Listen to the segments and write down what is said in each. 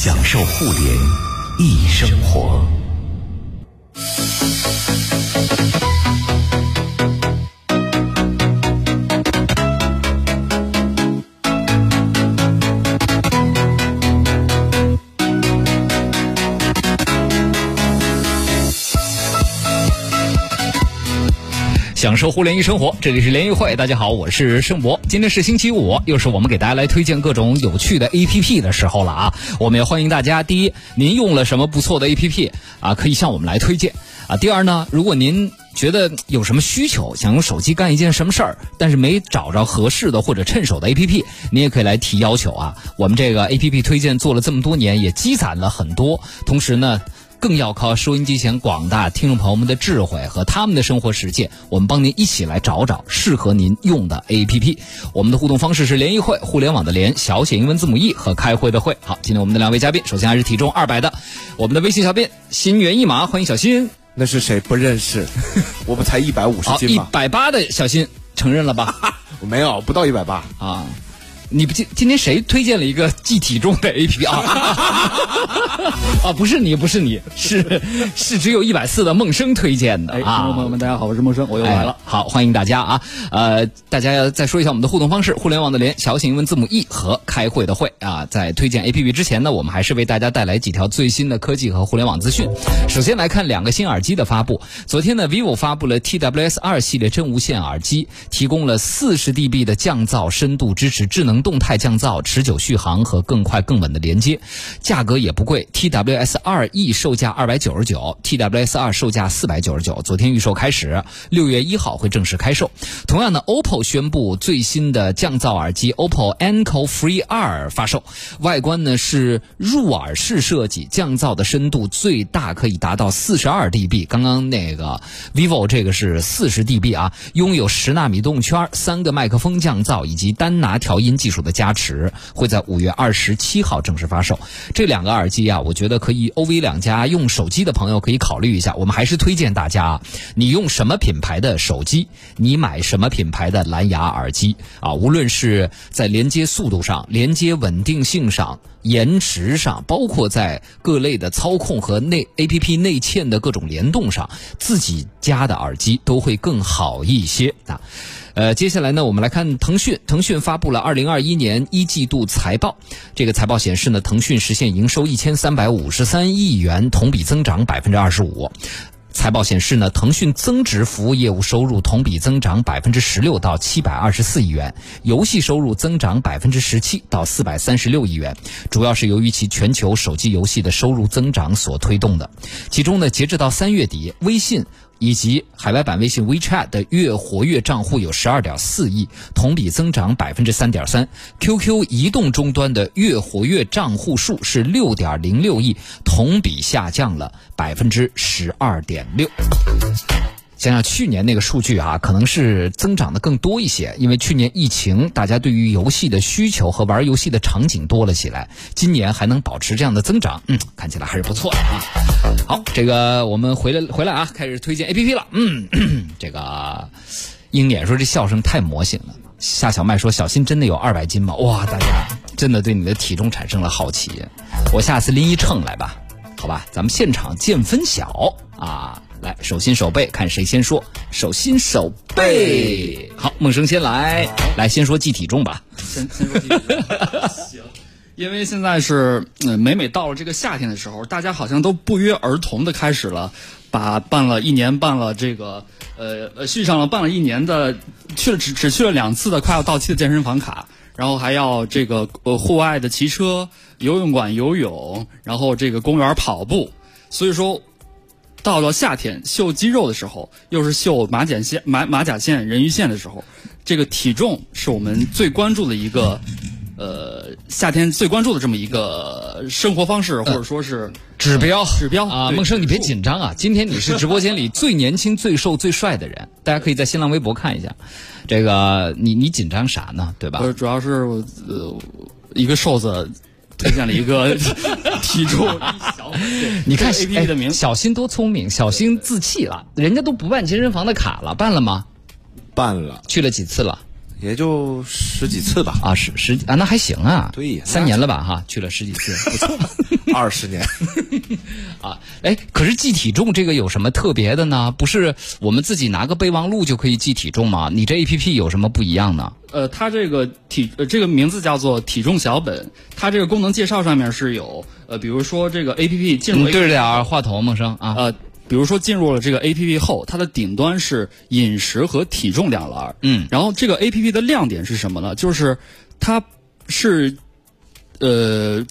享受互联易生活。享受互联易生活，这里是联谊会，大家好，我是盛博。今天是星期五，又是我们给大家来推荐各种有趣的 A P P 的时候了啊！我们也欢迎大家，第一，您用了什么不错的 A P P 啊，可以向我们来推荐啊。第二呢，如果您觉得有什么需求，想用手机干一件什么事儿，但是没找着合适的或者趁手的 A P P，您也可以来提要求啊。我们这个 A P P 推荐做了这么多年，也积攒了很多，同时呢。更要靠收音机前广大听众朋友们的智慧和他们的生活实践，我们帮您一起来找找适合您用的 APP。我们的互动方式是联谊会，互联网的联，小写英文字母 E 和开会的会。好，今天我们的两位嘉宾，首先还是体重二百的我们的微信小编心猿意马，欢迎小新。那是谁？不认识，我不才一百五十，斤吗？一百八的小新承认了吧？我 没有，不到一百八。啊。你不今今天谁推荐了一个记体重的 A P P 啊？啊，不是你，不是你，是是只有一百四的梦生推荐的哎，啊。听众朋友们，大家好，我是梦生，我又来了。哎好，欢迎大家啊！呃，大家要再说一下我们的互动方式：互联网的联，小写英文字母 E 和开会的会啊。在推荐 A P P 之前呢，我们还是为大家带来几条最新的科技和互联网资讯。首先来看两个新耳机的发布。昨天呢，vivo 发布了 T W S 二系列真无线耳机，提供了四十 dB 的降噪深度，支持智能动态降噪、持久续航和更快更稳的连接，价格也不贵。T W S 二 E 售价二百九十九，T W S 二售价四百九十九。昨天预售开始，六月一号会正式开售。同样呢，OPPO 宣布最新的降噪耳机 OPPO Enco Free 二发售，外观呢是入耳式设计，降噪的深度最大可以达到四十二 dB。刚刚那个 vivo 这个是四十 dB 啊，拥有十纳米动圈、三个麦克风降噪以及单拿调音技技术的加持，会在五月二十七号正式发售。这两个耳机啊，我觉得可以 OV 两家用手机的朋友可以考虑一下。我们还是推荐大家，你用什么品牌的手机，你买什么品牌的蓝牙耳机啊，无论是在连接速度上、连接稳定性上。延迟上，包括在各类的操控和内 A P P 内嵌的各种联动上，自己家的耳机都会更好一些啊。呃，接下来呢，我们来看腾讯。腾讯发布了二零二一年一季度财报，这个财报显示呢，腾讯实现营收一千三百五十三亿元，同比增长百分之二十五。财报显示呢，腾讯增值服务业务收入同比增长百分之十六到七百二十四亿元，游戏收入增长百分之十七到四百三十六亿元，主要是由于其全球手机游戏的收入增长所推动的。其中呢，截至到三月底，微信。以及海外版微信 WeChat 的月活跃账户有十二点四亿，同比增长百分之三点三。QQ 移动终端的月活跃账户数是六点零六亿，同比下降了百分之十二点六。想想去年那个数据啊，可能是增长的更多一些，因为去年疫情，大家对于游戏的需求和玩游戏的场景多了起来。今年还能保持这样的增长，嗯，看起来还是不错的啊。好，这个我们回来回来啊，开始推荐 A P P 了。嗯，这个鹰眼说这笑声太魔性了。夏小麦说小新真的有二百斤吗？哇，大家真的对你的体重产生了好奇。我下次拎一秤来吧，好吧，咱们现场见分晓啊。来，手心手背，看谁先说。手心手背，好，梦生先来，来先说记体重吧。先先说第一个行，因为现在是嗯，每每到了这个夏天的时候，大家好像都不约而同的开始了，把办了一年办了这个呃呃续上了办了一年的去了只只去了两次的快要到期的健身房卡，然后还要这个呃户外的骑车、游泳馆游泳，然后这个公园跑步，所以说。到了夏天秀肌肉的时候，又是秀马甲线、马马甲线、人鱼线的时候，这个体重是我们最关注的一个，呃，夏天最关注的这么一个生活方式，或者说是指标指标啊，对梦生你别紧张啊，今天你是直播间里最年轻、最瘦、最帅的人，大家可以在新浪微博看一下。这个你你紧张啥呢？对吧？呃，主要是我呃一个瘦子推荐了一个 体重一小，你看这个 A P P 的名哎小新多聪明，小新自弃了，人家都不办健身房的卡了，办了吗？办了去了几次了？也就十几次吧，啊，十十啊，那还行啊，对呀三年了吧哈，去了十几次，不错 二十年。啊。哎，可是记体重这个有什么特别的呢？不是我们自己拿个备忘录就可以记体重吗？你这 A P P 有什么不一样呢？呃，它这个体呃这个名字叫做体重小本，它这个功能介绍上面是有呃，比如说这个 A P P 进入你对着点儿话筒，梦生啊。呃，比如说进入了这个 A P P 后，它的顶端是饮食和体重两栏儿嗯然后这个 A P P 的亮点是什么呢？就是它是呃，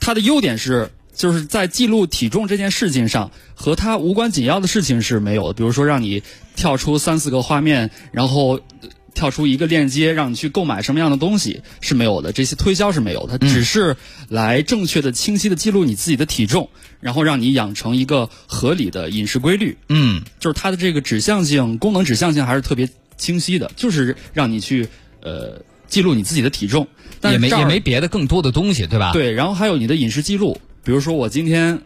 它的优点是。就是在记录体重这件事情上，和它无关紧要的事情是没有的。比如说，让你跳出三四个画面，然后呃跳出一个链接，让你去购买什么样的东西是没有的。这些推销是没有的，它只是来正确的、清晰的记录你自己的体重，然后让你养成一个合理的饮食规律。嗯，就是它的这个指向性、功能指向性还是特别清晰的，就是让你去呃记录你自己的体重，但也没也没别的更多的东西，对吧？，对，然后还有你的饮食记录，比如说我今天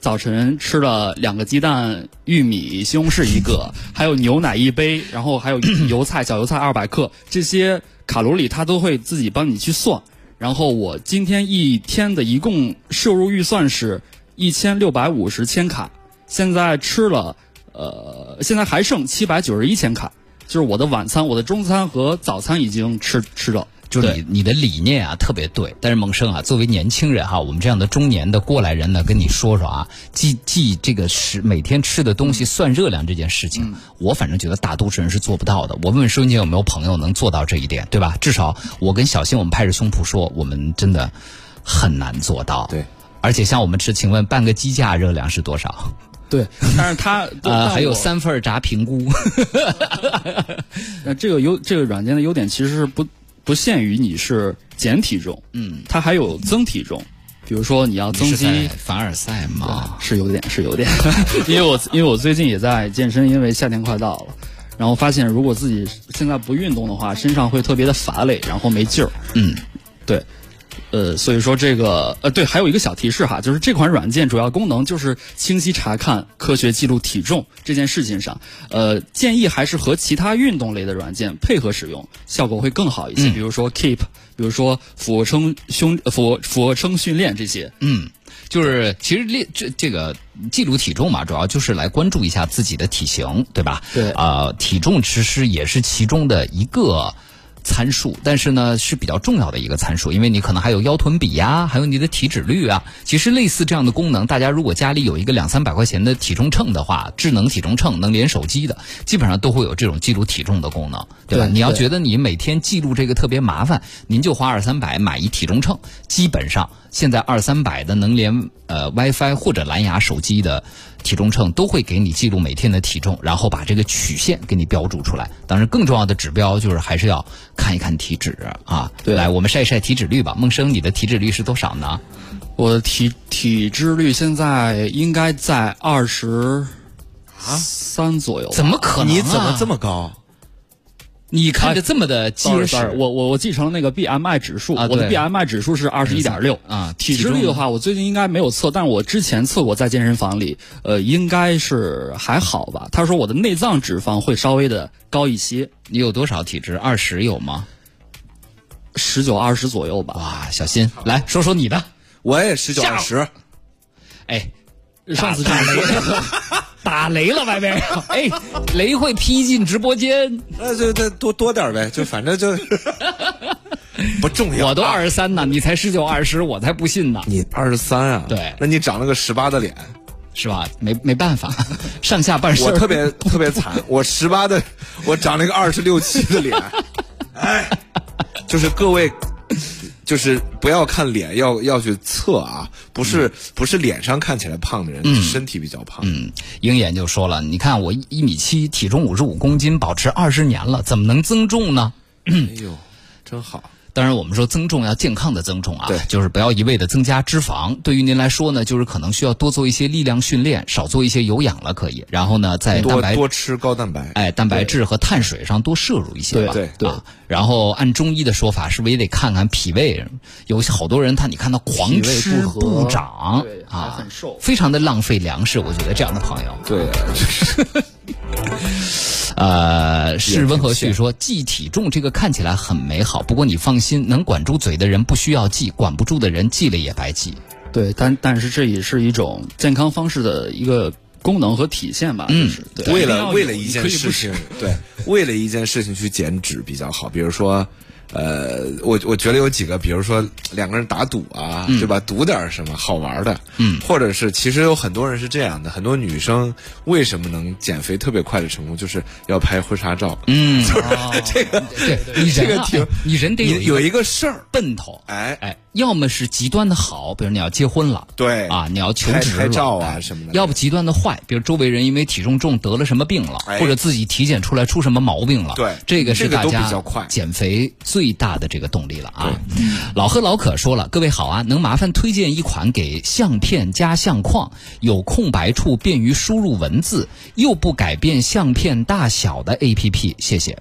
早晨吃了两个鸡蛋、玉米、西红柿一个，还有牛奶一杯，然后还有油菜小油菜二百克，这些卡路里它都会自己帮你去算。然后我今天一天的一共摄入预算是一千六百五十千卡，现在吃了呃，现在还剩七百九十一千卡，就是我的晚餐、我的中餐和早餐已经吃吃了。就是你你的理念啊特别对，但是萌生啊，作为年轻人哈，我们这样的中年的过来人呢，跟你说说啊，记记这个食每天吃的东西算热量这件事情，我反正觉得大多数人是做不到的。我问问收音机有没有朋友能做到这一点，对吧？至少我跟小新我们拍着胸脯说，我们真的很难做到。对。而且像我们吃，请问半个鸡架热量是多少？对，但是它 呃，还有。三份炸平菇。那这个优这个软件的优点其实是不不限于你是减体重，嗯，它还有增体重，比如说你要增肌，凡尔赛嘛？是有点是有点，因为我因为我最近也在健身，因为夏天快到了，然后发现如果自己现在不运动的话，身上会特别的乏累，然后没劲儿。嗯，对。呃，所以说这个呃，对，还有一个小提示哈，就是这款软件主要功能就是清晰查看、科学记录体重这件事情上，呃，建议还是和其他运动类的软件配合使用，效果会更好一些。嗯比如说 Keep，比如说俯卧撑胸呃俯卧俯卧撑训练这些。嗯，就是其实练这这个记录体重嘛，主要就是来关注一下自己的体型，对吧？对啊、体重其实也是其中的一个。参数，但是呢是比较重要的一个参数，因为你可能还有腰臀比呀，还有你的体脂率啊。其实类似这样的功能，大家如果家里有一个两三百块钱的体重秤的话，智能体重秤能连手机的，基本上都会有这种记录体重的功能，对吧？对对你要觉得你每天记录这个特别麻烦，您就花二三百买一体重秤，基本上现在二三百的能连呃 WiFi 或者蓝牙手机的体重秤都会给你记录每天的体重，然后把这个曲线给你标注出来。当然，更重要的指标就是还是要看一看体脂啊。对来我们晒一晒体脂率吧。梦生，你的体脂率是多少呢？我的体体脂率现在应该在二十三左右。怎么可能、啊？你怎么这？么高？你看着这么的结实我我我继承了那个 BMI 指数，啊我的 BMI 指数是二十一点六啊体脂率的话，我最近应该没有测，但是我之前测过，在健身房里，呃，应该是还好吧。他说我的内脏脂肪会稍微的高一些，你有多少体脂？二十有吗？十九二十左右吧。哇，小新，来说说你的。我也十九下二十，哎，上次打雷了，打雷了，外边。哎，雷会劈进直播间。那就再多多点呗，就反正就 不重要。我都啊二十三呢，你才十九二十，我才不信呢，你二十三啊？对那你长了个十八的脸，是吧？没没办法，上下半身我特别特别惨，我十八的，我长了一个二十六七的脸，哎，就是各位。就是不要看脸，要要去测啊，不是、不是脸上看起来胖的人，是身体比较胖。嗯，鹰眼就说了，你看我一米七，体重五十五公斤，保持二十年了，怎么能增重呢？哎呦，真好。当然，我们说增重要健康的增重啊，对就是不要一味的增加脂肪。对于您来说呢，就是可能需要多做一些力量训练，少做一些有氧了可以。然后呢，在蛋多白多吃高蛋白。哎，蛋白质和碳水上多摄入一些吧。对对啊。然后按中医的说法，是不是也得看看脾胃？有好多人他你看他狂吃不长对啊，很瘦非常的浪费粮食。我觉得这样的朋友，对，就 是呃，是温和旭说记体重这个看起来很美好，不过你放心，能管住嘴的人不需要记，管不住的人记了也白记。对，但但是这也是一种健康方式的一个功能和体现吧，就是对为了为了一件事情，对，为了一件事情去减脂比较好。比如说，呃，我我觉得有几个，比如说两个人打赌啊，对吧？赌点什么好玩的，嗯，或者是其实有很多人是这样的，很多女生为什么能减肥特别快的成功，就是要拍婚纱照，嗯，这个对这个挺哎你人得有有一一个事儿，奔头，哎哎，要么是极端的好，比如你要结婚了，对啊，你要求职了拍照啊哎什么的要不极端的坏，比如周围人因为体重重得了什么病了，哎或者自己体检出来出什么毛病了，对这个是大家减肥最大的这个动力了啊。老贺老可说了，各位好啊，能麻烦推荐一款给相片加相框，有空白处便于输入文字，又不改变相片大小的 APP，谢谢。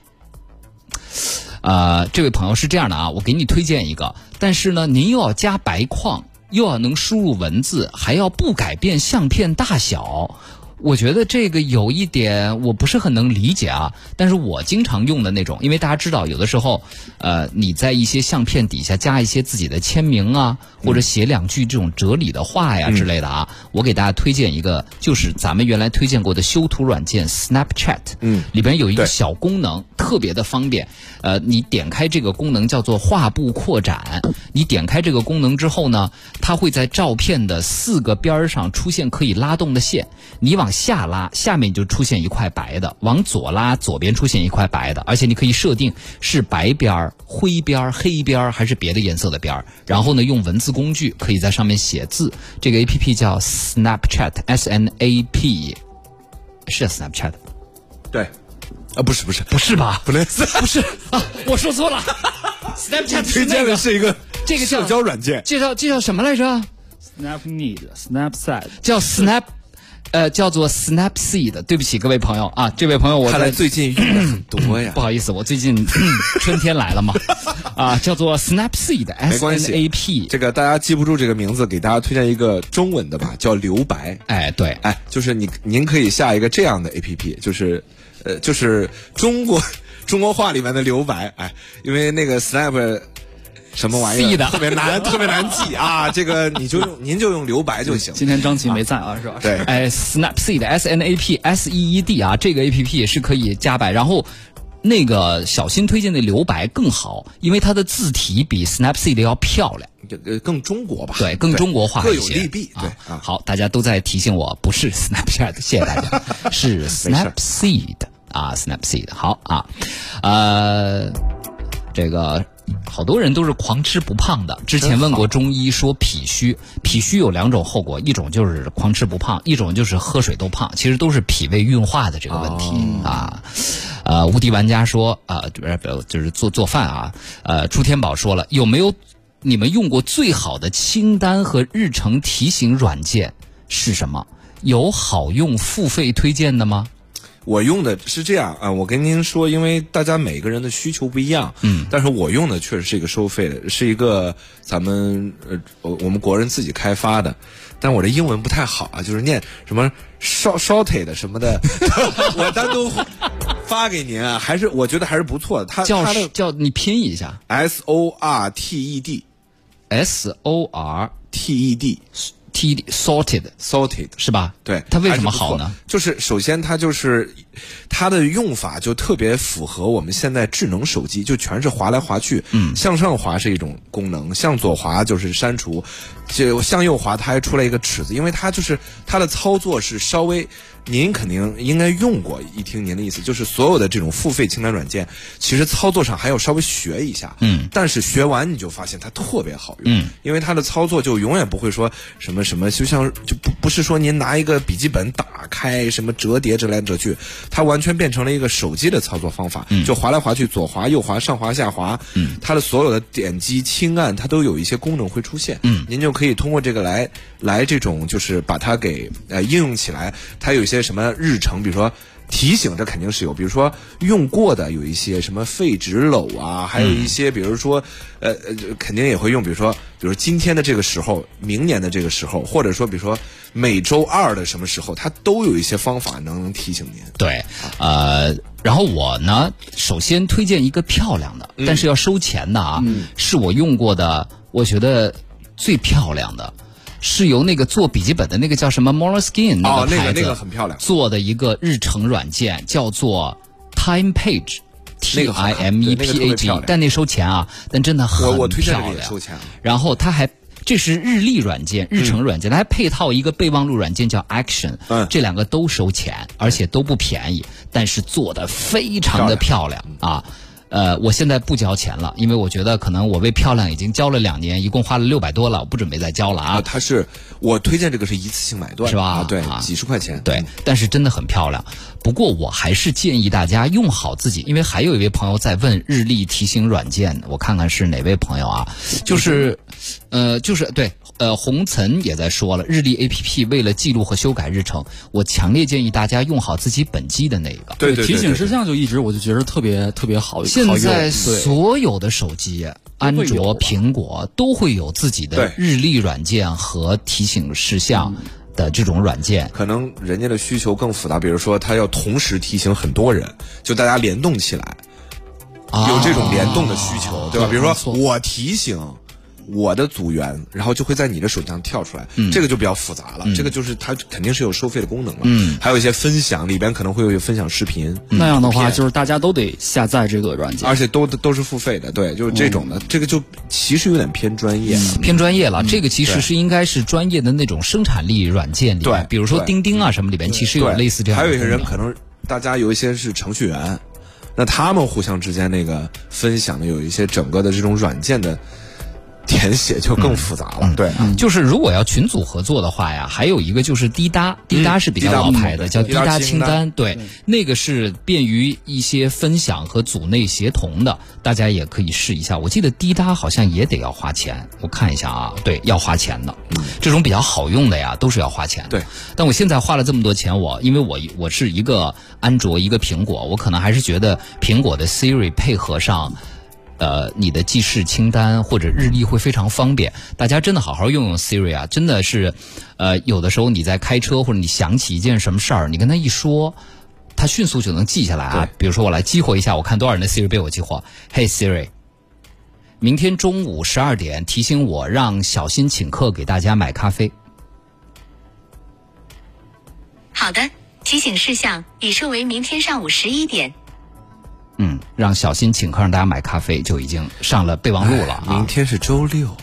呃，这位朋友是这样的啊，我给你推荐一个，但是呢，您又要加白框，又要能输入文字，还要不改变相片大小。我觉得这个有一点我不是很能理解啊，但是我经常用的那种，因为大家知道，有的时候，呃，你在一些相片底下加一些自己的签名啊，或者写两句这种哲理的话呀之类的啊，我给大家推荐一个，就是咱们原来推荐过的修图软件 Snapchat，嗯，里边有一个小功能，特别的方便。呃，你点开这个功能叫做画布扩展，你点开这个功能之后呢，它会在照片的四个边儿上出现可以拉动的线，你往下拉，下面就出现一块白的；往左拉，左边出现一块白的，而且你可以设定是白边儿、灰边儿、黑边儿还是别的颜色的边儿。然后呢，用文字工具可以在上面写字。这个 A P P 叫 Snapchat，S N A P，是 Snapchat 对，啊，不是不是不是吧？不类不是啊，我说错了。Snapchat 推荐的是一个这个叫社交软件，介绍介绍什么来着？Snap Need Snapchat 叫 Snap，呃，叫做 Snapseed。对不起，各位朋友啊，这位朋友我看来最近用的很多呀 不。好意思，我最近 春天来了嘛，啊，叫做 Snapseed 没关 N 系 A P。这个大家记不住这个名字，给大家推荐一个中文的吧，叫留白。哎，对，哎，就是你您可以下一个这样的 A P P，就是呃，就是中国 中国话里面的留白。哎，因为那个 Snap 什么玩意 Seed 儿特别难，特别难记啊。这个你就用您就用留白就行。今天张琪没在啊，是吧？对，哎，Snapseed S N A P S E E D 啊，这个 A P P 是可以加白，然后。那个小新推荐的留白更好，因为它的字体比 Snapseed 要漂亮。呃更中国吧，对，更中国化各一些。有利弊。对啊，好，大家都在提醒我，不是 Snapchat，谢谢大家，是 Snapseed 啊，Snapseed。好啊，呃，这个好多人都是狂吃不胖的。之前问过中医，说脾虚，脾虚有两种后果，一种就是狂吃不胖，一种就是喝水都胖，其实都是脾胃运化的这个问题、啊。呃，无敌玩家说啊，不是不是就是做做饭啊。呃，朱天宝说了，有没有你们用过最好的清单和日程提醒软件是什么？有好用付费推荐的吗？我用的是这样啊，我跟您说，因为大家每个人的需求不一样，嗯，但是我用的确实是一个收费的，是一个咱们呃我我们国人自己开发的，但我这英文不太好啊，就是念什么 short shorted 什么的，我单独发给您啊，还是我觉得还是不错的，它叫叫你拼一下。S O R T E D S O R T E D T sorted sorted 是吧？对，它为什么好呢？？就是首先它就是它的用法就特别符合我们现在智能手机，就全是滑来滑去。嗯，向上滑是一种功能，向左滑就是删除，就向右滑它还出来一个尺子，因为它就是它的操作是稍微。您肯定应该用过，一听您的意思，就是所有的这种付费清单软件，其实操作上还要稍微学一下。嗯，但是学完你就发现它特别好用。嗯，因为它的操作就永远不会说什么什么，就像就不不是说您拿一个笔记本打开什么折叠折来折去，它完全变成了一个手机的操作方法，就滑来滑去，左滑右滑，上滑下滑，嗯，它的所有的点击轻按，它都有一些功能会出现，嗯，您就可以通过这个来来这种就是把它给呃应用起来，它有一些什么日程，比如说。提醒这肯定是有，比如说用过的有一些什么废纸篓啊，还有一些比如说，呃呃，肯定也会用，比如说比如今天的这个时候，明年的这个时候，或者说比如说每周二的什么时候，它都有一些方法能提醒您。对，呃，然后我呢，首先推荐一个漂亮的，嗯但是要收钱的啊，是我用过的，我觉得最漂亮的，是由那个做笔记本的那个叫什么 Moleskine 那个个牌子、那个很漂亮做的一个日程软件，叫做 Time Page。那 T 个好 I 看 M E P 特 A 别 G，但那收钱啊，但真的很漂亮收钱啊。然后它还这是日历软件、日程软件，它还配套一个备忘录软件叫 Action，嗯这两个都收钱，而且都不便宜，但是做的非常的漂亮啊。呃，我现在不交钱了，因为我觉得可能我为漂亮已经交了两年，一共花了六百多了，我不准备再交了啊，啊。它是我推荐这个是一次性买断是吧啊，对啊，几十块钱。对，但是真的很漂亮。不过我还是建议大家用好自己，因为还有一位朋友在问日历提醒软件，我看看是哪位朋友啊？就是，呃，就是对，呃，红尘也在说了，日历 A P P 为了记录和修改日程，我强烈建议大家用好自己本机的那个。对对对对提醒事项就一直我就觉得特别特别好，现在所有的手机，安卓、苹果都会有自己的日历软件和提醒事项的这种软件。可能人家的需求更复杂，比如说他要同时提醒很多人，就大家联动起来，啊有这种联动的需求，对吧？比如说我提醒我的组员，然后就会在你的手机上跳出来，这个就比较复杂了。这个就是它肯定是有收费的功能了，嗯。还有一些分享里边可能会有分享视频，那样的话，就是大家都得下载这个软件。而。且都都是付费的，对，就是这种的，这个就其实有点偏专业了。偏专业了，这个其实是应该是专业的那种生产力软件里面，对比如说钉钉啊什么里边，其实有对，类似这样的还有一些人可能大家有一些是程序员，那他们互相之间那个分享的有一些整个的这种软件的填写就更复杂了。对，就是如果要群组合作的话呀，还有一个就是滴答，滴答是比较老牌的，嗯叫滴答清单清单。对，那个是便于一些分享和组内协同的，大家也可以试一下。我记得滴答好像也得要花钱，我看一下啊，对，要花钱的。这种比较好用的呀，都是要花钱的。对，但我现在花了这么多钱，我因为我我是一个安卓一个苹果，我可能还是觉得苹果的 Siri 配合上。呃，你的记事清单或者日历会非常方便。大家真的好好用用 Siri 啊，真的是，呃，有的时候你在开车或者你想起一件什么事儿，你跟他一说，他迅速就能记下来啊。比如说我来激活一下，我看多少人的 Siri 被我激活。Hey Siri，明天中午十二点提醒我让小新请客给大家买咖啡。好的，提醒事项已设为明天上午十一点。嗯，让小新请客让大家买咖啡就已经上了备忘录了啊。明天是周六。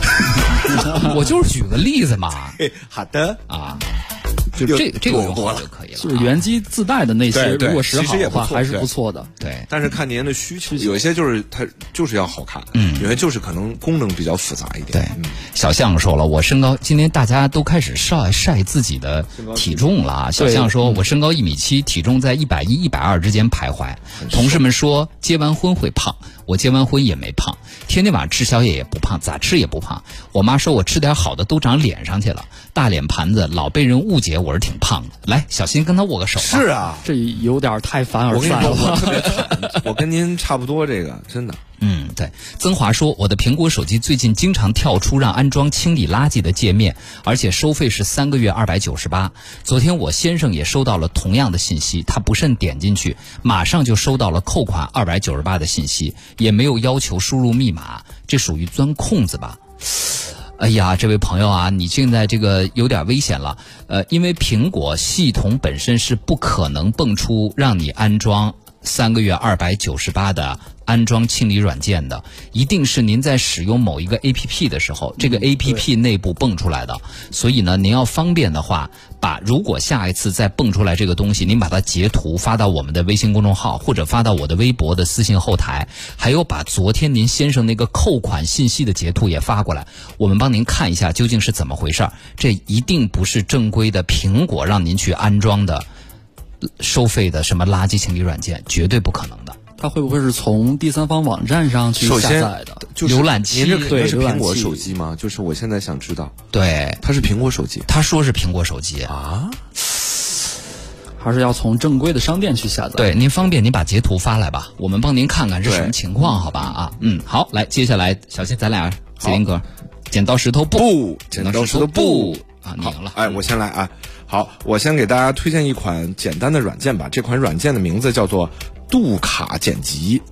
我就是举个例子嘛，好的。啊，就又这这个用多了好就可以了啊。就是原机自带的那些，如果实好的话，还是不错对不错的。对。但是看您的需求，有一些就是它就是要好看，嗯，有些就是可能功能比较复杂一点，对嗯，小象说了，我身高，今天大家都开始晒晒自己的体重了啊。小象说，我身高一米七，体重在一百一、一百二之间徘徊。同事们说结完婚会胖，我结完婚也没胖，天天晚上吃宵夜也不胖，咋吃也不胖。我妈说我吃点好的都长脸上去了，大脸盘子老被人误解我是挺胖的。来，小心跟他握个手。是啊，这有点太凡尔我跟你说，赛了 我跟您差不多，这个真的。嗯，对。曾华说，我的苹果手机最近经常跳出让安装清理垃圾的界面，而且收费是三个月二百九十八。昨天我先生也收到了同样的信息，他不慎点进去，马上就收到了扣款二百九十八的信息，也没有要求输入密码，这属于钻空子吧？哎呀，这位朋友啊，你现在这个有点危险了。呃，因为苹果系统本身是不可能蹦出让你安装三个月二百九十八的安装清理软件的，一定是您在使用某一个 A P P 的时候，这个 A P P 内部蹦出来的。所以呢，您要方便的话，把如果下一次再蹦出来这个东西，您把它截图发到我们的微信公众号，或者发到我的微博的私信后台，还有把昨天您先生那个扣款信息的截图也发过来，我们帮您看一下究竟是怎么回事儿。这一定不是正规的苹果让您去安装的收费的什么垃圾清理软件，绝对不可能的。它会不会是从第三方网站上去下载的？就是浏览器您这肯定是苹果手机吗？就是我现在想知道，对，它是苹果手机他说是苹果手机。啊？还是要从正规的商店去下载？，对，您方便您把截图发来吧，我们帮您看看是什么情况，好吧？啊，嗯，好，来，接下来小新，咱俩麒麟哥，剪刀石头布，剪刀石头布啊，你赢了。哎，我先来啊。好，我先给大家推荐一款简单的软件吧。这款软件的名字叫做杜卡剪辑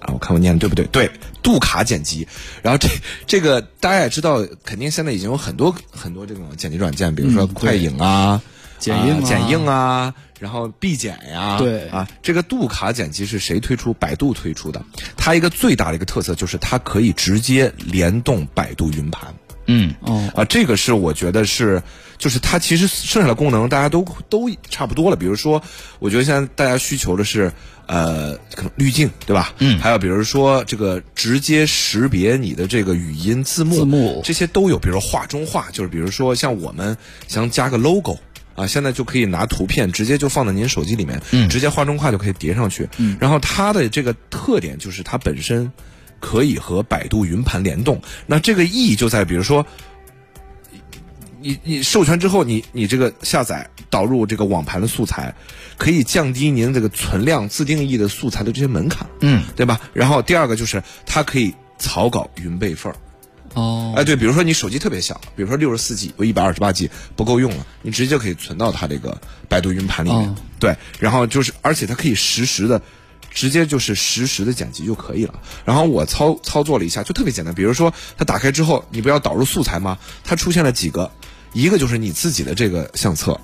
啊，我看我念的对不对？对，杜卡剪辑。然后这这个大家也知道，肯定现在已经有很多很多这种剪辑软件，比如说快影啊、剪映啊剪映啊，然后必剪呀，对啊，这个杜卡剪辑是谁推出？百度推出的。它一个最大的一个特色就是它可以直接联动百度云盘。嗯，哦，啊，这个是我觉得是，就是它其实剩下的功能大家都都差不多了。比如说，我觉得现在大家需求的是，呃，可能滤镜，对吧？嗯还有比如说这个直接识别你的这个语音字幕，字幕这些都有。比如说画中画，就是比如说像我们想加个 logo。啊，现在就可以拿图片直接就放在您手机里面，嗯直接画中画就可以叠上去。嗯然后它的这个特点就是它本身可以和百度云盘联动。那这个意义就在比如说，你你授权之后，你你这个下载导入这个网盘的素材，可以降低您这个存量自定义的素材的这些门槛，嗯，对吧？然后第二个就是它可以草稿云备份儿。哦，哎，对，比如说你手机特别小，比如说六十四 G 或一百二十八 G 不够用了，你直接就可以存到它这个百度云盘里面。哦对，然后就是，而且它可以实时的，直接就是实时的剪辑就可以了。然后我操操作了一下，就特别简单。比如说它打开之后，你不要导入素材吗？它出现了几个，一个就是你自己的这个相册。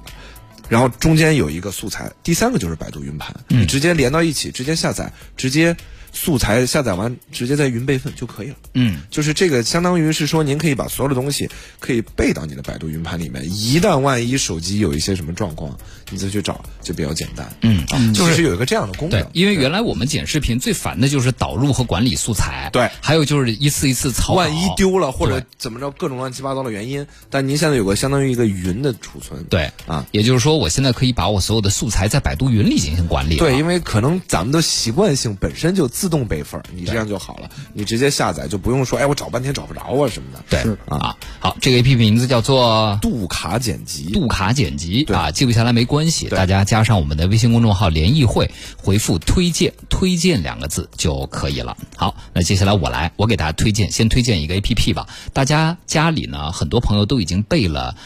然后中间有一个素材，第三个就是百度云盘，你直接连到一起，直接下载，直接素材下载完，直接在云备份就可以了。嗯，就是这个，相当于是说，您可以把所有的东西可以备到你的百度云盘里面。一旦万一手机有一些什么状况，你再去找就比较简单。嗯啊，就是有一个这样的功能，。对因为原来我们剪视频最烦的就是导入和管理素材，对还有就是一次一次草稿，万一丢了或者怎么着，各种乱七八糟的原因，但您现在有个相当于一个云的储存。对啊，也就是说，我现在可以把我所有的素材在百度云里进行管理。对，因为可能咱们的习惯性本身就自动备份，你这样就好了，你直接下载就不用说，哎，我找半天找不着啊什么的。对啊，好，这个 A P P 名字叫做杜卡剪辑，杜卡剪辑啊，记不下来没关系，大家加上我们的微信公众号“联谊会”，回复“推荐”“推荐”两个字就可以了。好，那接下来我来，我给大家推荐，先推荐一个 A P P 吧。大家家里呢，很多朋友都已经备了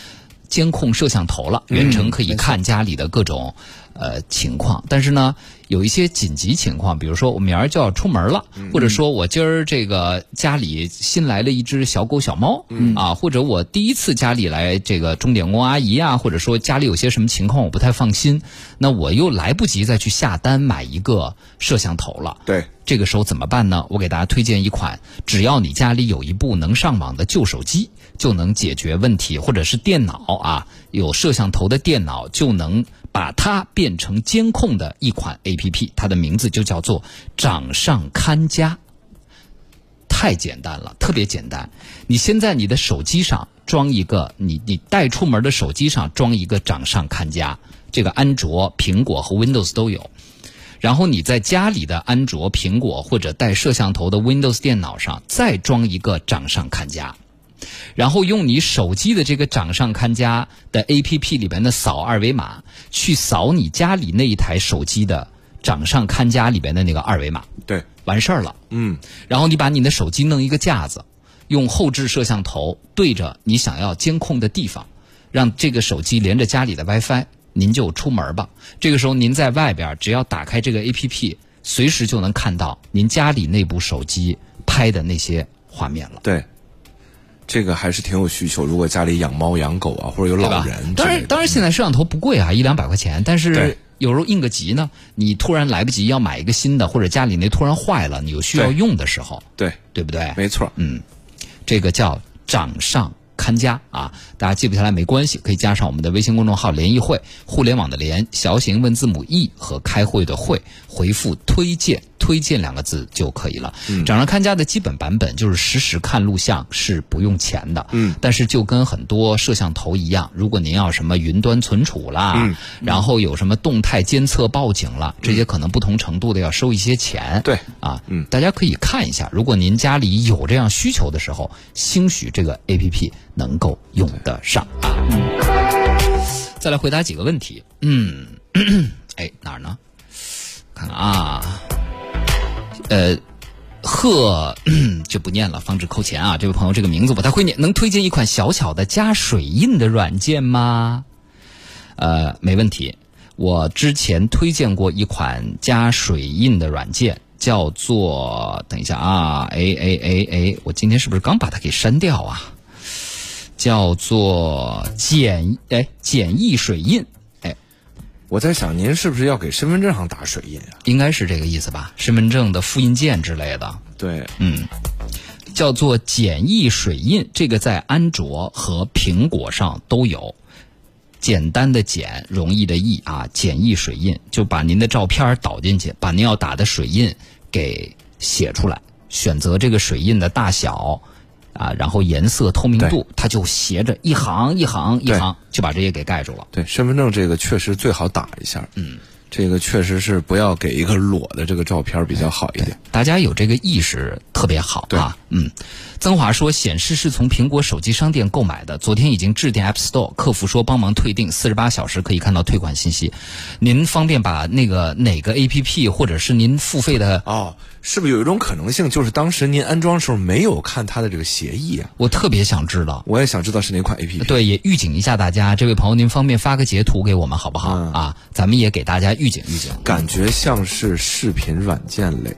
监控摄像头了，远程可以看家里的各种呃情况，但是呢。有一些紧急情况，比如说我明儿就要出门了，或者说我今儿这个家里新来了一只小狗小猫，啊，或者我第一次家里来这个钟点工阿姨啊，或者说家里有些什么情况我不太放心，那我又来不及再去下单买一个摄像头了。对，这个时候怎么办呢？我给大家推荐一款，只要你家里有一部能上网的旧手机，就能解决问题，或者是电脑啊，有摄像头的电脑就能把它变成监控的一款 APP，它的名字就叫做掌上看家。太简单了，特别简单。你先在你的手机上装一个，你你带出门的手机上装一个掌上看家，这个安卓、苹果和 Windows 都有。然后你在家里的安卓、苹果或者带摄像头的 Windows 电脑上再装一个掌上看家，然后用你手机的这个掌上看家的 APP 里边的扫二维码去扫你家里那一台手机的掌上看家里边的那个二维码，对，完事儿了。嗯，然后你把你的手机弄一个架子，用后置摄像头对着你想要监控的地方，让这个手机连着家里的 WiFi，您就出门吧。这个时候您在外边，只要打开这个 APP，随时就能看到您家里那部手机拍的那些画面了。对，这个还是挺有需求。如果家里养猫养狗啊，或者有老人当然，当然，现在摄像头不贵啊，一两百块钱。但是有时候应个急呢，你突然来不及要买一个新的，或者家里那突然坏了，你有需要用的时候，对，对不对？没错，嗯，这个叫掌上看家啊，大家记不下来没关系，可以加上我们的微信公众号“联谊会”，互联网的联，小写英文字母 e 和开会的会，回复推荐。推荐两个字就可以了。掌上看家的基本版本就是实时看录像是不用钱的。嗯，但是就跟很多摄像头一样，如果您要什么云端存储啦，嗯然后有什么动态监测报警了，这些可能不同程度的要收一些钱。对啊，嗯大家可以看一下，如果您家里有这样需求的时候，兴许这个 A P P 能够用得上啊。再来回答几个问题。嗯，哎，哪儿呢？看看啊，呃，贺 就不念了，防止扣钱啊。这位朋友这个名字不太会念，能推荐一款小巧的加水印的软件吗？呃，没问题。我之前推荐过一款加水印的软件，叫做等一下啊，哎哎哎哎，我今天是不是刚把它给删掉啊？叫做简哎简易水印，我在想，您是不是要给身份证上打水印啊？应该是这个意思吧？身份证的复印件之类的。对，嗯，叫做简易水印，这个在安卓和苹果上都有。简单的简，容易的易啊，简易水印就把您的照片导进去，把您要打的水印给写出来，选择这个水印的大小啊，然后颜色、透明度，它就斜着一行一行一行就把这些给盖住了。对，身份证这个确实最好打一下。嗯。这个确实是不要给一个裸的这个照片比较好一点。大家有这个意识特别好啊。嗯，曾华说显示是从苹果手机商店购买的，昨天已经致电 App Store 客服说帮忙退订，四十八小时可以看到退款信息。您方便把那个哪个 APP 或者是您付费的哦？是不是有一种可能性，就是当时您安装的时候没有看它的这个协议啊？我特别想知道，我也想知道是哪款 APP。对，也预警一下大家，这位朋友，您方便发个截图给我们好不好？啊，咱们也给大家预警预警。感觉像是视频软件类，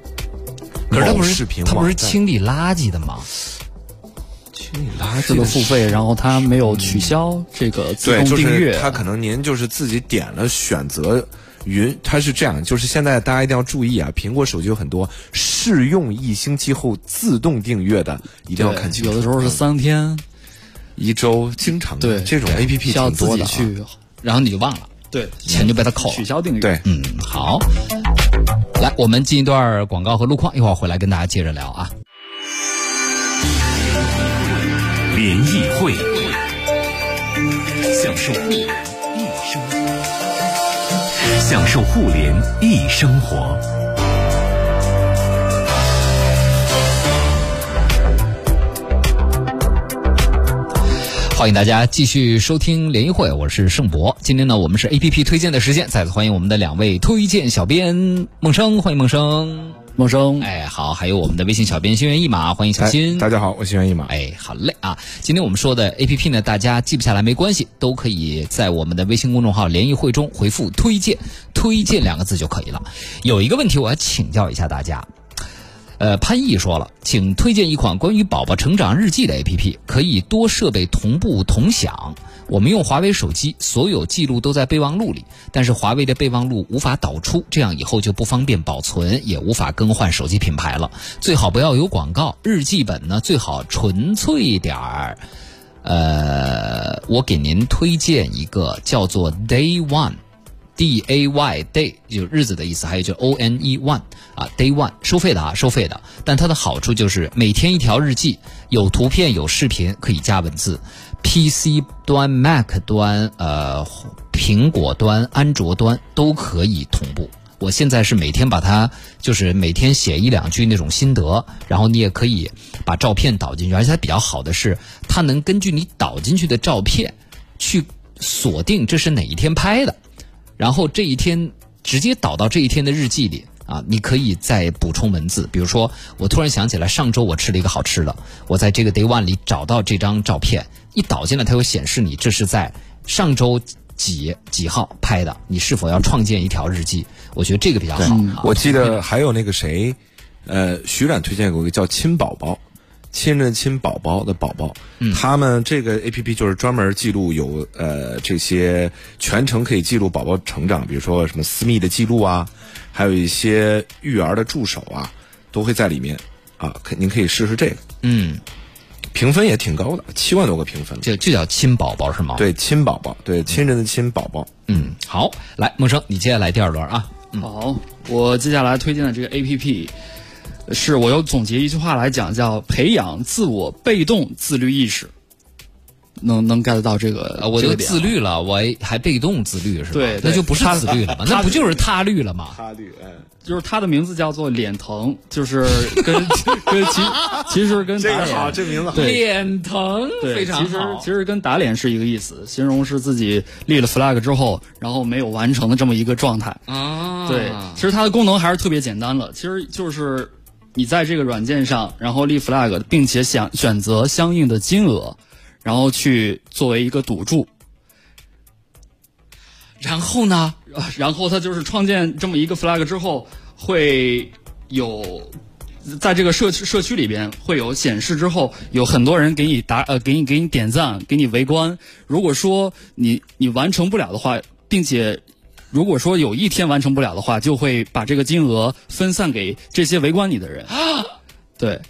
可是它不是视频，它不是清理垃圾的吗？清理垃圾是个付费，然后它没有取消这个自动订阅，它可能您就是自己点了选择。云，它是这样，就是现在大家一定要注意啊！苹果手机有很多试用一星期后自动订阅的，一定要看清楚。有的时候是三天、一周，经常对这种 A P P 挺多的去，然后你就忘了，对，钱就被他扣了，取消订阅。对，嗯，好，来，我们进一段广告和路况，一会儿回来跟大家接着聊啊。联谊会，享受。享受互联易生活，欢迎大家继续收听联谊会，我是盛博。今天呢，我们是 A P P 推荐的时间，再次欢迎我们的两位推荐小编梦生，欢迎梦生。陌生，哎，好，还有我们的微信小编心猿意马，欢迎小新。大家好，我心猿意马。哎，好嘞啊！今天我们说的 A P P 呢，大家记不下来没关系，都可以在我们的微信公众号“联谊会”中回复“推荐”，“推荐”两个字就可以了。有一个问题，我要请教一下大家。呃，潘毅说了，请推荐一款关于宝宝成长日记的 A P P，可以多设备同步同享。我们用华为手机，所有记录都在备忘录里，但是华为的备忘录无法导出，这样以后就不方便保存，也无法更换手机品牌了。最好不要有广告，日记本呢最好纯粹点儿。呃，我给您推荐一个叫做 Day One，D A Y Day 就日子的意思，还有就 O N E One 啊，Day One 收费的啊，收费的。但它的好处就是每天一条日记，有图片有视频，可以加文字。PC 端、Mac 端、呃，苹果端、安卓端都可以同步。我现在是每天把它，就是每天写一两句那种心得，然后你也可以把照片导进去。而且它比较好的是，它能根据你导进去的照片，去锁定这是哪一天拍的，然后这一天直接导到这一天的日记里。啊，你可以再补充文字，比如说，我突然想起来，上周我吃了一个好吃的，我在这个 Day One 里找到这张照片，一导进来，它会显示你这是在上周几几号拍的，你是否要创建一条日记？我觉得这个比较好。我记得还有那个谁，呃，徐冉推荐过一个叫“亲宝宝”，亲着亲宝宝的宝宝，他们这个 A P P 就是专门记录有呃这些全程可以记录宝宝成长，比如说什么私密的记录啊。还有一些育儿的助手啊，都会在里面啊，可您可以试试这个。嗯，评分也挺高的，七万多个评分。这就叫亲宝宝是吗？对，亲宝宝，对，亲人的亲宝宝。嗯，好，来，梦生，你接下来第二轮啊。好，我接下来推荐的这个 A P P，是我又总结一句话来讲，叫培养自我被动自律意识。能能 get 到这个，我就自律了，我还被动自律是吧？对，那就不是自律了吗？那不就是他律了吗？他律，哎，就是他的名字叫做脸疼，就是跟 跟其其实跟打脸，好，这名字好脸疼，非常好。其实其实跟打脸是一个意思，形容是自己立了 flag 之后，然后没有完成的这么一个状态啊。对，其实它的功能还是特别简单的，其实就是你在这个软件上，然后立 flag，并且想选择相应的金额，然后去作为一个赌注，然后呢？呃 然后他就是创建这么一个 flag 之后，会有在这个社区社区里边会有显示之后，有很多人给你打呃给你给你点赞，给你围观。如果说你你完成不了的话，并且如果说有一天完成不了的话，就会把这个金额分散给这些围观你的人。啊 对，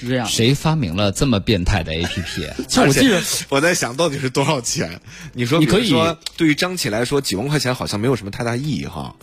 是这样。谁发明了这么变态的 APP？就我记得而且我在想到底是多少钱？你说，你可以说对于张琪来说，几万块钱好像没有什么太大意义哈。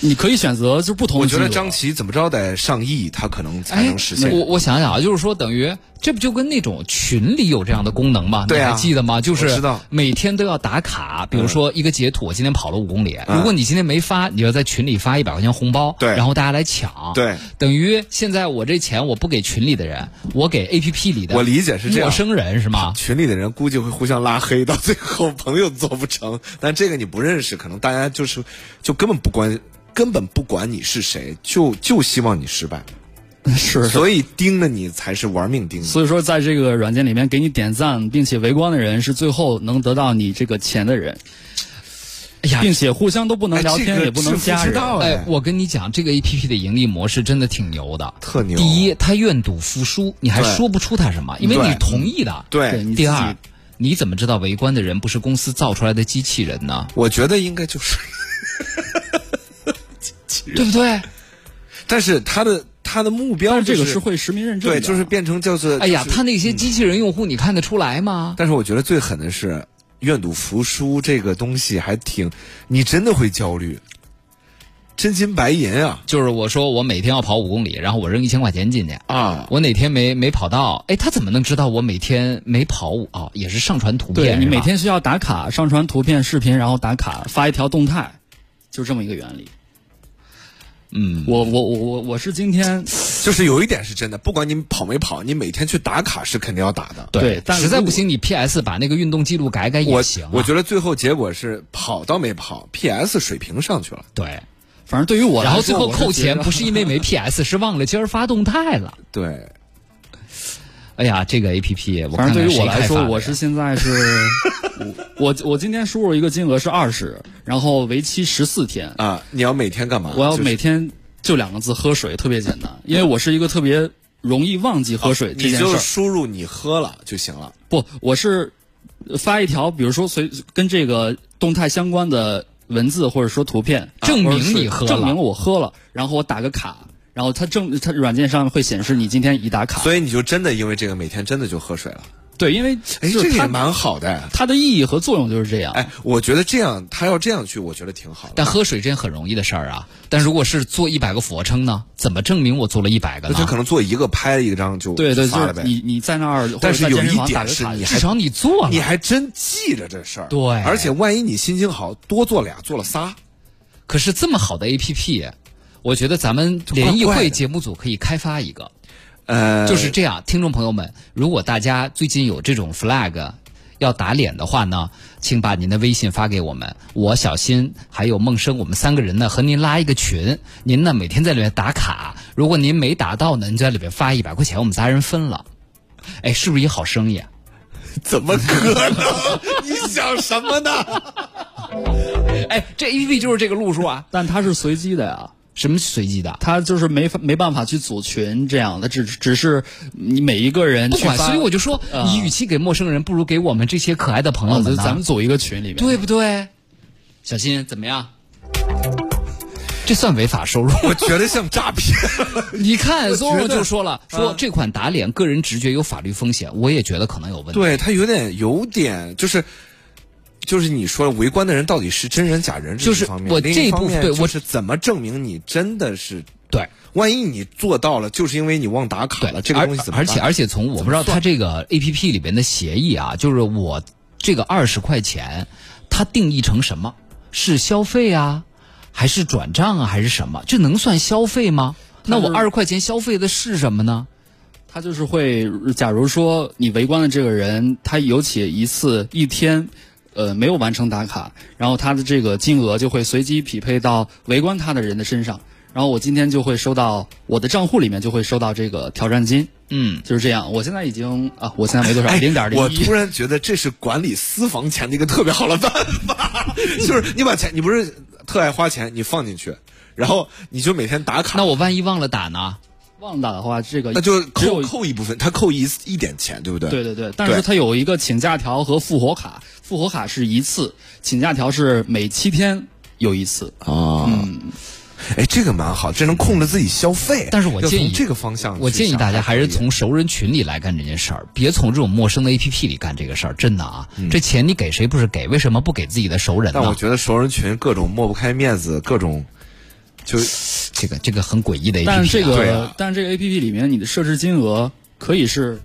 你可以选择就不同的。我觉得张琪怎么着得上亿，他可能才能实现。我我想想啊，就是说，等于这不就跟那种群里有这样的功能吗？对啊你还记得吗？就是每天都要打卡，比如说一个截图，我今天跑了五公里。如果你今天没发，你要在群里发一百块钱红包，对然后大家来抢，对，等于现在我这钱我不给群里的人，我给 A P P 里的，我理解是这样陌生人是吗？群里的人估计会互相拉黑，到最后朋友做不成。但这个你不认识，可能大家就是就根本不关，根本不管你是谁，就就希望你失败，是所以盯着你才是玩命盯你。所以说，在这个软件里面给你点赞并且围观的人，是最后能得到你这个钱的人，哎呀，并且互相都不能哎聊天，这个也不能加人。哎，我跟你讲，这个 A P P 的盈利模式真的挺牛的。特牛第一，他愿赌服输，你还说不出他什么，因为你同意的。对，你第二，你怎么知道围观的人不是公司造出来的机器人呢？我觉得应该就是 机器人，对不对？但是他的他的目标、就是这个是会实名认证的。对，就是变成叫做哎呀，他那些机器人用户，你看得出来吗？但是我觉得最狠的是愿赌服输这个东西，还挺，你真的会焦虑，真金白银啊就是我说我每天要跑五公里，然后我扔一千块钱进去，啊！我哪天没没跑到，哎，他怎么能知道我每天没跑五啊？也是上传图片，对你每天需要打卡、上传图片、视频，然后打卡发一条动态，就这么一个原理。嗯，我我我我我是今天就是 有一点是真的，不管你跑没跑，你每天去打卡是肯定要打的。对实在不行，你 PS 把那个运动记录改改也行啊、我觉得最后结果是跑倒没跑，PS 水平上去了。对，反正对于我来说，然后最后扣钱不是因为没 PS，是忘了今儿发动态了。对，哎呀，这个 A P P 反正对于我来说，我是现在是，我我今天输入一个金额是二十，然后为期十四天，啊，你要每天干嘛？我要每天就两个字喝水，特别简单，因为我是一个特别容易忘记喝水这你就件事儿。输入你喝了就行了。不，我是发一条，比如说随跟这个动态相关的文字或者说图片，证明你喝了证明我喝了，然后我打个卡，然后它正它软件上会显示你今天已打卡。所以你就真的因为这个每天真的就喝水了。对，因为哎，这个也蛮好的。它的意义和作用就是这样。哎，我觉得这样他要这样去，我觉得挺好的。但喝水这件很容易的事儿啊。但如果是做一百个俯卧撑呢？怎么证明我做了一百个呢？那他可能做一个拍了一张就对对，发了呗。就是你你在那儿，但是有一点是你还至少你做了，你还真记着这事儿。对而且万一你心情好，多做俩，做了仨，可是这么好的 A P P，我觉得咱们联谊会节目组可以开发一个。呃，就是这样，听众朋友们，如果大家最近有这种 flag 要打脸的话呢，请把您的微信发给我们，我小新还有梦生，我们三个人呢和您拉一个群，您呢每天在里面打卡，如果您没达到呢，您就在里面发一百块钱，我们仨人分了。哎，是不是一好生意啊？怎么可能？你想什么呢？哎，这 A P P 就是这个路数啊。但它是随机的呀。什么随机的？他就是没法没办法去组群这样的，只只是你每一个人不管，去所以我就说，啊你与其给陌生人，不如给我们这些可爱的朋友哦，们呢。咱们组一个群里面，对不对？小新怎么样？这算违法收入？我觉得像诈骗。你看我觉得，Zoro 就说了，说啊这款打脸个人直觉有法律风险，我也觉得可能有问题。对他有点有点就是。就是你说围观的人到底是真人假人，就是我这一部分对我是怎么证明你真的是对万一你做到了，就是因为你忘打卡了，这个而东西怎么？而且而且从我不知道怎么算它这个 A P P 里边的协议啊，就是我这个二十块钱，它定义成什么？是消费啊，还是转账啊，还是什么？这能算消费吗？那我二十块钱消费的是什么呢？他就是会，假如说你围观的这个人，他有且一次一天，呃，没有完成打卡，然后他的这个金额就会随机匹配到围观他的人的身上，然后我今天就会收到我的账户里面就会收到这个挑战金，嗯，就是这样。我现在已经啊，我现在没多少，零点零我突。然觉得这是管理私房钱的一个特别好的办法，就是你把钱，你不是特爱花钱，你放进去，然后你就每天打卡，那我万一忘了打呢？忘打的话，这个那就扣扣一部分，他扣一一点钱，对不对？对对对，但是他有一个请假条和复活卡，复活卡是一次，请假条是每七天有一次。啊，哎，这个蛮好，这能控制自己消费。但是我建议这个方向，我建议大家还是从熟人群里来干这件事儿，别从这种陌生的 A P P 里干这个事儿。真的啊，这钱你给谁不是给？为什么不给自己的熟人呢？但我觉得熟人群各种抹不开面子，各种就这个这个很诡异的 A P P，、啊、但是这个，啊但是这个 A P P 里面你的设置金额可以是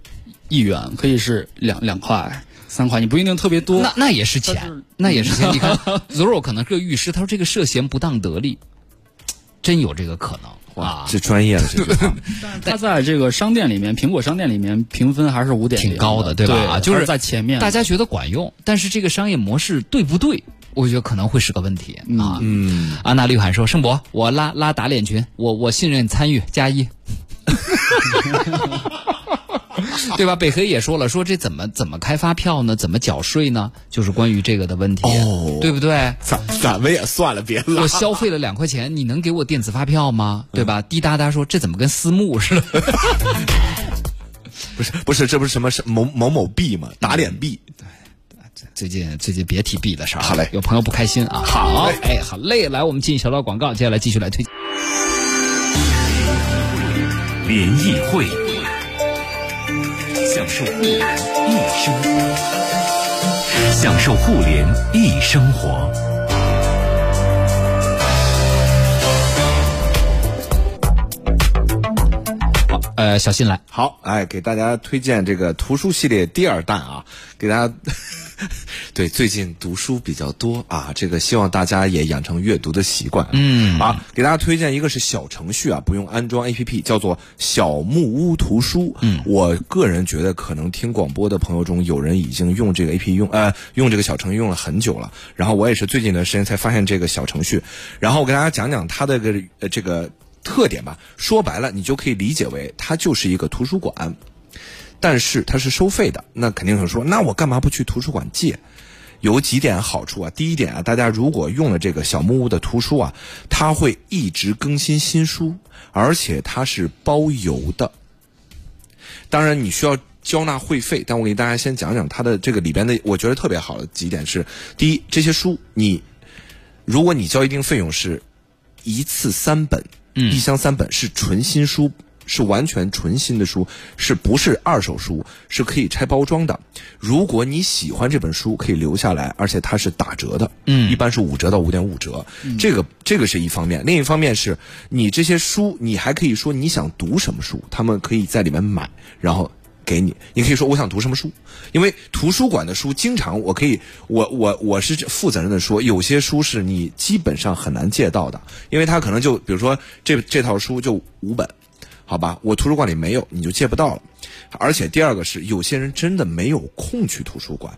一元，可以是两两块、三块，你不一定特别多。那那也是钱是，那也是钱。你看 Zoro 可能是个律师，他说这个涉嫌不当得利，真有这个可能哇啊，，这专业了，这句话。但是它在这个商店里面，苹果商店里面评分还是五点挺高的，对吧？啊，就是在前面。大家觉得管用，但是这个商业模式对不对？我觉得可能会是个问题啊。嗯，安娜绿海说：“盛博，我拉拉打脸群，我我信任参与加一。” 对吧？北黑也说了，说这怎么怎么开发票呢？怎么缴税呢？就是关于这个的问题，哦对不对？咱咱们也算了，别了我。消费了两块钱，你能给我电子发票吗？对吧？滴答答说这怎么跟私募似的？不是不是，这不是什么是某某某币吗？打脸币。最近最近别提币的事儿，好嘞有朋友不开心啊。好嘞哎，好嘞，来，我们进小道广告，接下来继续来推荐。联谊会，享受互联易生活，享受互联易生活。好，呃，小新来，好，哎，给大家推荐这个图书系列第二弹啊，给大家。对，最近读书比较多啊，这个希望大家也养成阅读的习惯。嗯啊，给大家推荐一个是小程序啊，不用安装 APP，叫做小木屋图书。嗯，我个人觉得可能听广播的朋友中有人已经用这个 APP 用呃用这个小程序用了很久了，然后我也是最近一段时间才发现这个小程序，然后我给大家讲讲它的个呃这个特点吧。说白了，你就可以理解为它就是一个图书馆。但是它是收费的，那肯定有人说，那我干嘛不去图书馆借？有几点好处啊。第一点啊，大家如果用了这个小木屋的图书啊，它会一直更新新书，而且它是包邮的。当然你需要交纳会费，但我给大家先讲讲它的这个里边的，我觉得特别好的几点是：第一，这些书你如果你交一定费用是一次三本，嗯一箱三本是纯新书。是完全纯新的书，是不是二手书？是可以拆包装的。如果你喜欢这本书，可以留下来，而且它是打折的，嗯一般是五折到五点五折。这个这个是一方面，另一方面是你这些书，你还可以说你想读什么书，他们可以在里面买，然后给你。你可以说我想读什么书，因为图书馆的书经常我可以，我我我是负责任的说，有些书是你基本上很难借到的，因为它可能就比如说这这套书就五本。好吧，我图书馆里没有，你就借不到了。而且第二个是，有些人真的没有空去图书馆。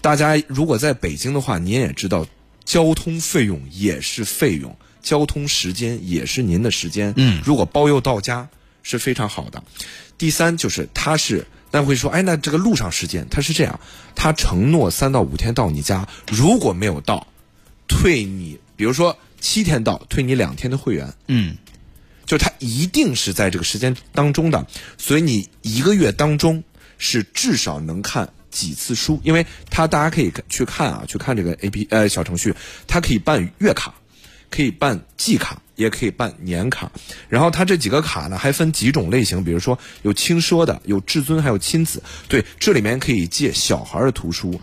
大家如果在北京的话，您也知道，交通费用也是费用，交通时间也是您的时间。嗯，如果包邮到家是非常好的。第三就是他是，那会说，哎，那这个路上时间，他是这样，他承诺三到五天到你家，如果没有到，退你，比如说七天到，退你两天的会员。嗯就是它一定是在这个时间当中的，所以你一个月当中是至少能看几次书，因为它大家可以去看啊，去看这个 A P 呃小程序，它可以办月卡，可以办季卡，也可以办年卡。然后它这几个卡呢还分几种类型，比如说有轻奢的，有至尊，还有亲子。对，这里面可以借小孩的图书。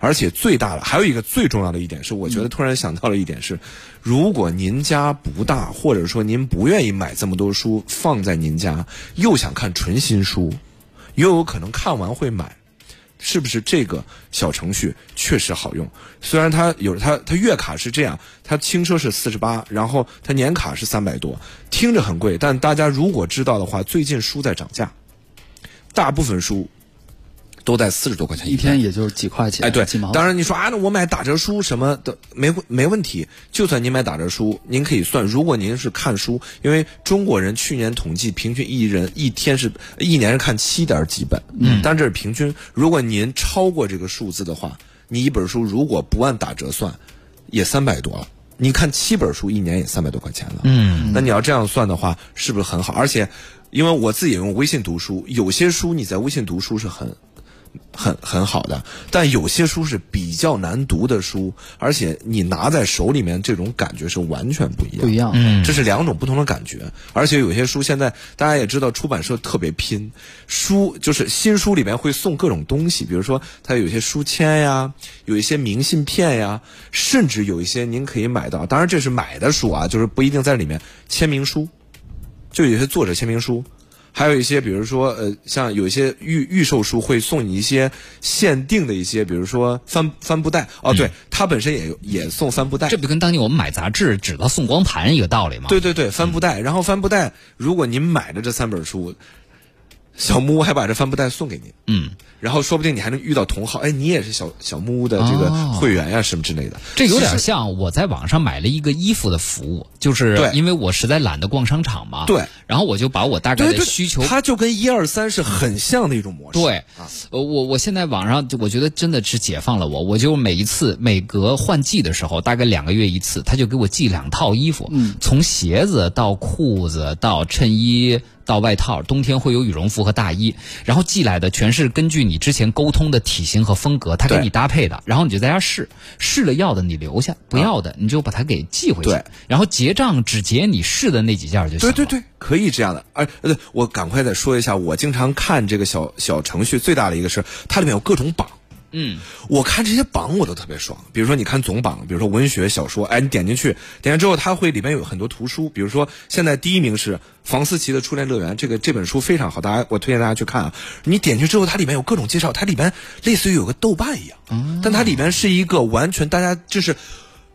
而且最大的还有一个最重要的一点是，我觉得突然想到了一点是，如果您家不大，或者说您不愿意买这么多书放在您家，又想看纯新书，又有可能看完会买，是不是这个小程序确实好用？虽然它有它它月卡是这样，它轻奢是四十八，然后它年卡是三百多，听着很贵，但大家如果知道的话，最近书在涨价，大部分书。都在四十多块钱一天也就是几块钱，哎，对几毛。当然你说啊，那我买打折书什么的没没问题。就算您买打折书，您可以算，如果您是看书，因为中国人去年统计平均一人一天是一年是看七点几本，嗯，但这是平均。如果您超过这个数字的话，你一本书如果不按打折算，也三百多了。你看七本书一年也三百多块钱了，嗯，那你要这样算的话，是不是很好？而且，因为我自己也用微信读书，有些书你在微信读书是很。很很好的，但有些书是比较难读的书，而且你拿在手里面这种感觉是完全不一样，不一样，嗯。这是两种不同的感觉。而且有些书现在大家也知道，出版社特别拼，书就是新书里面会送各种东西，比如说它有一些书签呀，有一些明信片呀，甚至有一些您可以买到，当然这是买的书啊，就是不一定在里面签名书，就有些作者签名书。还有一些，比如说，呃，像有一些预预售书会送你一些限定的一些，比如说帆帆布袋。哦，对，它本身也有也送帆布袋。这不跟当年我们买杂志只到送光盘一个道理吗？对对对，帆布袋。然后帆布袋，如果您买的这三本书，小木屋还把这帆布袋送给您。嗯，然后说不定你还能遇到同好，哎，你也是小小木屋的这个哦会员呀、什么之类的。这有点像我在网上买了一个衣服的服务，就是对因为我实在懒得逛商场嘛。对。然后我就把我大概的需求它就跟一二三是很像的一种模式。对啊，呃，我我现在网上就我觉得真的是解放了我，我就每一次每隔换季的时候，大概两个月一次，他就给我寄两套衣服，嗯，从鞋子到裤子到衬衣到外套，冬天会有羽绒服和大衣，然后寄来的全是根据你之前沟通的体型和风格，他给你搭配的，然后你就在家试，试了要的你留下，不要的你就把它给寄回去，对，然后结账只结你试的那几件就行了。对对对，可以这样的。而呃，对我赶快再说一下，我经常看这个小小程序，最大的一个是它里面有各种榜。嗯，我看这些榜我都特别爽。比如说，你看总榜，比如说文学小说，哎，你点进去，点进之后，它会里面有很多图书。比如说，现在第一名是房思琪的《初恋乐园》，这个这本书非常好，大家我推荐大家去看啊。你点进去之后，它里面有各种介绍，它里面类似于有个豆瓣一样，但它里面是一个完全大家就是。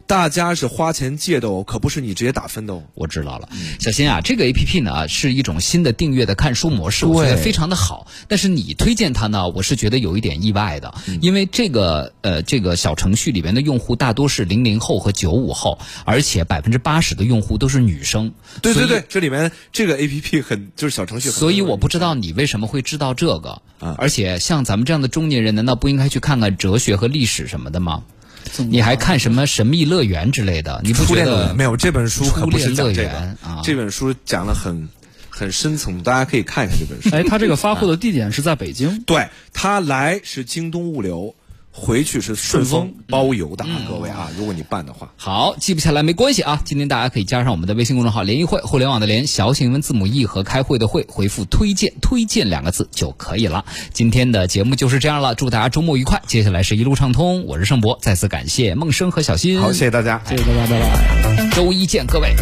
大家是花钱借的哦，可不是你直接打分的哦。我知道了，小新啊，这个 A P P 呢是一种新的订阅的看书模式，我觉得非常的好。但是你推荐它呢，我是觉得有一点意外的，因为这个呃这个小程序里面的用户大多是零零后和九五后，而且百分之八十的用户都是女生。对对对，这里面这个 A P P 很就是小程序所以我不知道你为什么会知道这个，啊而且像咱们这样的中年人，难道不应该去看看哲学和历史什么的吗？你还看什么神秘乐园之类的？你不初觉得恋没有这本书可不是讲这初恋乐园个啊这本书讲了很很深层，大家可以看一看这本书。哎，他这个发货的地点是在北京，对他来是京东物流，回去是顺丰包邮的啊，各位啊，如果你办的话。好，记不下来没关系啊。今天大家可以加上我们的微信公众号“联谊会”，互联网的联，小写英文字母 e 和开会的会，回复“推荐”“推荐”两个字就可以了。今天的节目就是这样了，祝大家周末愉快。接下来是一路畅通，我是盛博，再次感谢梦生和小新。好，谢谢大家。谢谢大家，拜拜。周一见，各位。